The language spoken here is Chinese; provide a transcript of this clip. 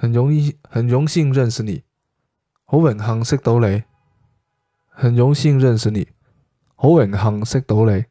很容易很荣幸认识你。好荣幸识到你。很荣幸认识你。好荣幸识到你。